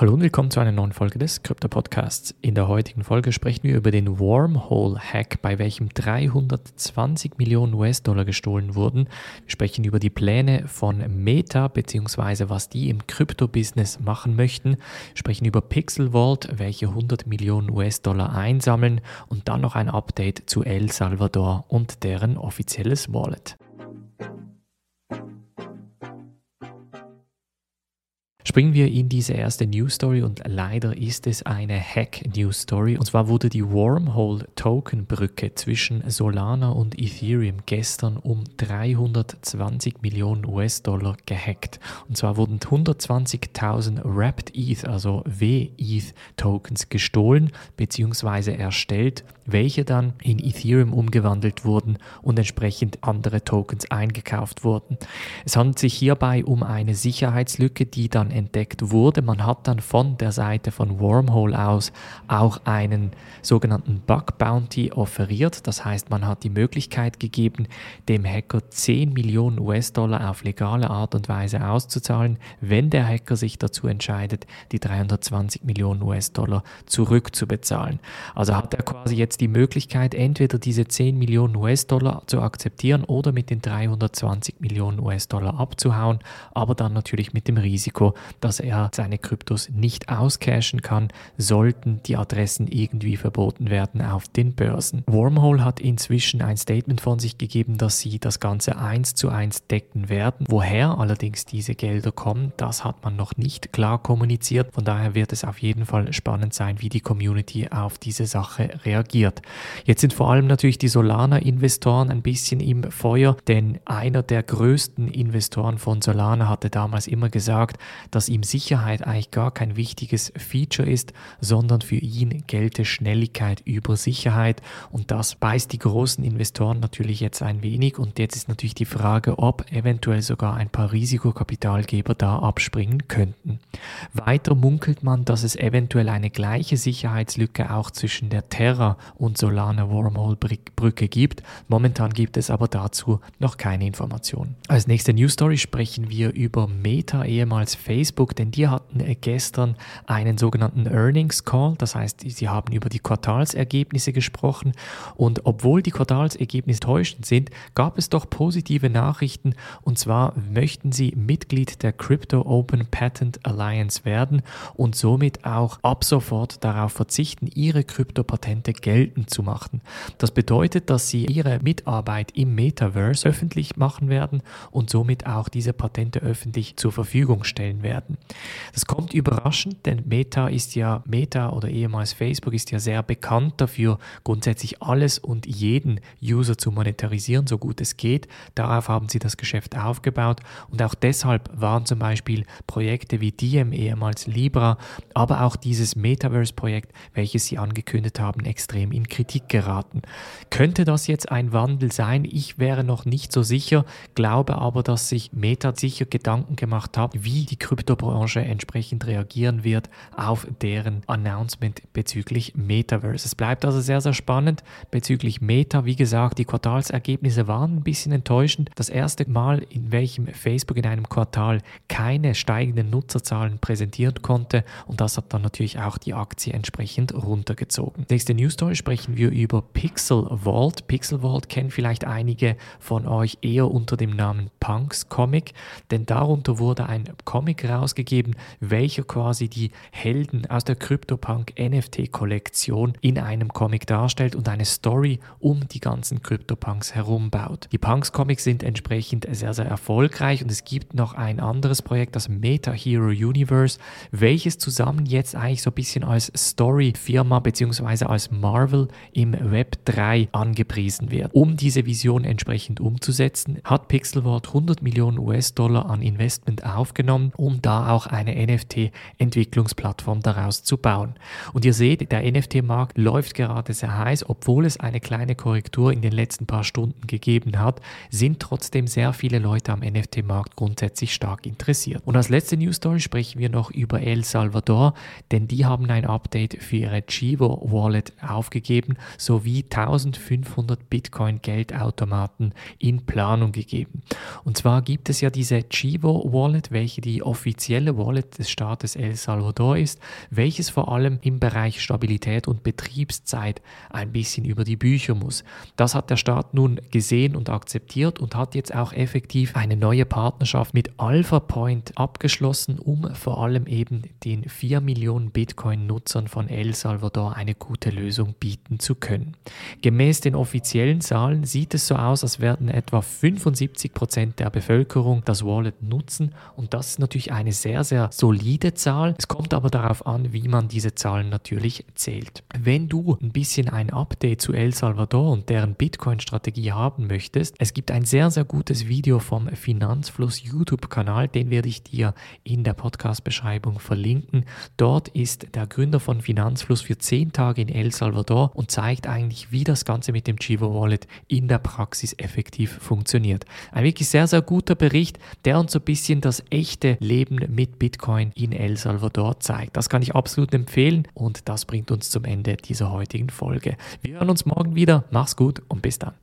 Hallo und willkommen zu einer neuen Folge des Krypto Podcasts. In der heutigen Folge sprechen wir über den Wormhole Hack, bei welchem 320 Millionen US-Dollar gestohlen wurden. Wir sprechen über die Pläne von Meta bzw. was die im Krypto-Business machen möchten. Wir sprechen über Pixel Vault, welche 100 Millionen US-Dollar einsammeln und dann noch ein Update zu El Salvador und deren offizielles Wallet. Springen wir in diese erste News Story und leider ist es eine Hack News Story. Und zwar wurde die Wormhole Token Brücke zwischen Solana und Ethereum gestern um 320 Millionen US-Dollar gehackt. Und zwar wurden 120.000 Wrapped ETH, also W-ETH Tokens gestohlen bzw. erstellt, welche dann in Ethereum umgewandelt wurden und entsprechend andere Tokens eingekauft wurden. Es handelt sich hierbei um eine Sicherheitslücke, die dann entdeckt wurde. Man hat dann von der Seite von Wormhole aus auch einen sogenannten Bug Bounty offeriert. Das heißt, man hat die Möglichkeit gegeben, dem Hacker 10 Millionen US-Dollar auf legale Art und Weise auszuzahlen, wenn der Hacker sich dazu entscheidet, die 320 Millionen US-Dollar zurückzubezahlen. Also hat er quasi jetzt die Möglichkeit, entweder diese 10 Millionen US-Dollar zu akzeptieren oder mit den 320 Millionen US-Dollar abzuhauen, aber dann natürlich mit dem Risiko, dass er seine Kryptos nicht auscashen kann, sollten die Adressen irgendwie verboten werden auf den Börsen. Wormhole hat inzwischen ein Statement von sich gegeben, dass sie das Ganze eins zu eins decken werden. Woher allerdings diese Gelder kommen, das hat man noch nicht klar kommuniziert. Von daher wird es auf jeden Fall spannend sein, wie die Community auf diese Sache reagiert. Jetzt sind vor allem natürlich die Solana-Investoren ein bisschen im Feuer, denn einer der größten Investoren von Solana hatte damals immer gesagt, dass dass ihm Sicherheit eigentlich gar kein wichtiges Feature ist, sondern für ihn gelte Schnelligkeit über Sicherheit und das beißt die großen Investoren natürlich jetzt ein wenig und jetzt ist natürlich die Frage, ob eventuell sogar ein paar Risikokapitalgeber da abspringen könnten. Weiter munkelt man, dass es eventuell eine gleiche Sicherheitslücke auch zwischen der Terra und Solana Wormhole Brücke gibt. Momentan gibt es aber dazu noch keine Informationen. Als nächste News Story sprechen wir über Meta, ehemals Facebook Facebook, denn die hatten äh, gestern einen sogenannten Earnings Call, das heißt, sie haben über die Quartalsergebnisse gesprochen. Und obwohl die Quartalsergebnisse täuschend sind, gab es doch positive Nachrichten. Und zwar möchten sie Mitglied der Crypto Open Patent Alliance werden und somit auch ab sofort darauf verzichten, ihre Kryptopatente geltend zu machen. Das bedeutet, dass sie ihre Mitarbeit im Metaverse öffentlich machen werden und somit auch diese Patente öffentlich zur Verfügung stellen werden werden. Das kommt überraschend, denn Meta ist ja, Meta oder ehemals Facebook ist ja sehr bekannt dafür, grundsätzlich alles und jeden User zu monetarisieren, so gut es geht. Darauf haben sie das Geschäft aufgebaut und auch deshalb waren zum Beispiel Projekte wie Diem, ehemals Libra, aber auch dieses Metaverse-Projekt, welches sie angekündigt haben, extrem in Kritik geraten. Könnte das jetzt ein Wandel sein? Ich wäre noch nicht so sicher, glaube aber, dass sich Meta sicher Gedanken gemacht hat, wie die Krypto Kryptobranche entsprechend reagieren wird auf deren Announcement bezüglich Metaverse. Es bleibt also sehr, sehr spannend bezüglich Meta. Wie gesagt, die Quartalsergebnisse waren ein bisschen enttäuschend. Das erste Mal, in welchem Facebook in einem Quartal keine steigenden Nutzerzahlen präsentieren konnte und das hat dann natürlich auch die Aktie entsprechend runtergezogen. Nächste News Story sprechen wir über Pixel Vault. Pixel Vault kennen vielleicht einige von euch eher unter dem Namen Punks Comic, denn darunter wurde ein Comic raus herausgegeben, welcher quasi die Helden aus der CryptoPunk NFT-Kollektion in einem Comic darstellt und eine Story um die ganzen CryptoPunks herum baut. Die Punks-Comics sind entsprechend sehr, sehr erfolgreich und es gibt noch ein anderes Projekt, das Meta Hero Universe, welches zusammen jetzt eigentlich so ein bisschen als Story-Firma bzw. als Marvel im Web 3 angepriesen wird. Um diese Vision entsprechend umzusetzen, hat Pixelwort 100 Millionen US-Dollar an Investment aufgenommen, um da da auch eine NFT-Entwicklungsplattform daraus zu bauen. Und ihr seht, der NFT-Markt läuft gerade sehr heiß, obwohl es eine kleine Korrektur in den letzten paar Stunden gegeben hat, sind trotzdem sehr viele Leute am NFT-Markt grundsätzlich stark interessiert. Und als letzte News Story sprechen wir noch über El Salvador, denn die haben ein Update für ihre Chivo Wallet aufgegeben sowie 1500 Bitcoin Geldautomaten in Planung gegeben. Und zwar gibt es ja diese Chivo Wallet, welche die offiziell offizielle Wallet des Staates El Salvador ist, welches vor allem im Bereich Stabilität und Betriebszeit ein bisschen über die Bücher muss. Das hat der Staat nun gesehen und akzeptiert und hat jetzt auch effektiv eine neue Partnerschaft mit Alpha Point abgeschlossen, um vor allem eben den 4 Millionen Bitcoin-Nutzern von El Salvador eine gute Lösung bieten zu können. Gemäß den offiziellen Zahlen sieht es so aus, als werden etwa 75 Prozent der Bevölkerung das Wallet nutzen und das ist natürlich eine sehr, sehr solide Zahl. Es kommt aber darauf an, wie man diese Zahlen natürlich zählt. Wenn du ein bisschen ein Update zu El Salvador und deren Bitcoin-Strategie haben möchtest, es gibt ein sehr, sehr gutes Video vom Finanzfluss YouTube-Kanal, den werde ich dir in der Podcast-Beschreibung verlinken. Dort ist der Gründer von Finanzfluss für 10 Tage in El Salvador und zeigt eigentlich, wie das Ganze mit dem Chivo Wallet in der Praxis effektiv funktioniert. Ein wirklich sehr, sehr guter Bericht, der uns so ein bisschen das echte Leben mit Bitcoin in El Salvador zeigt. Das kann ich absolut empfehlen und das bringt uns zum Ende dieser heutigen Folge. Wir hören uns morgen wieder. Mach's gut und bis dann.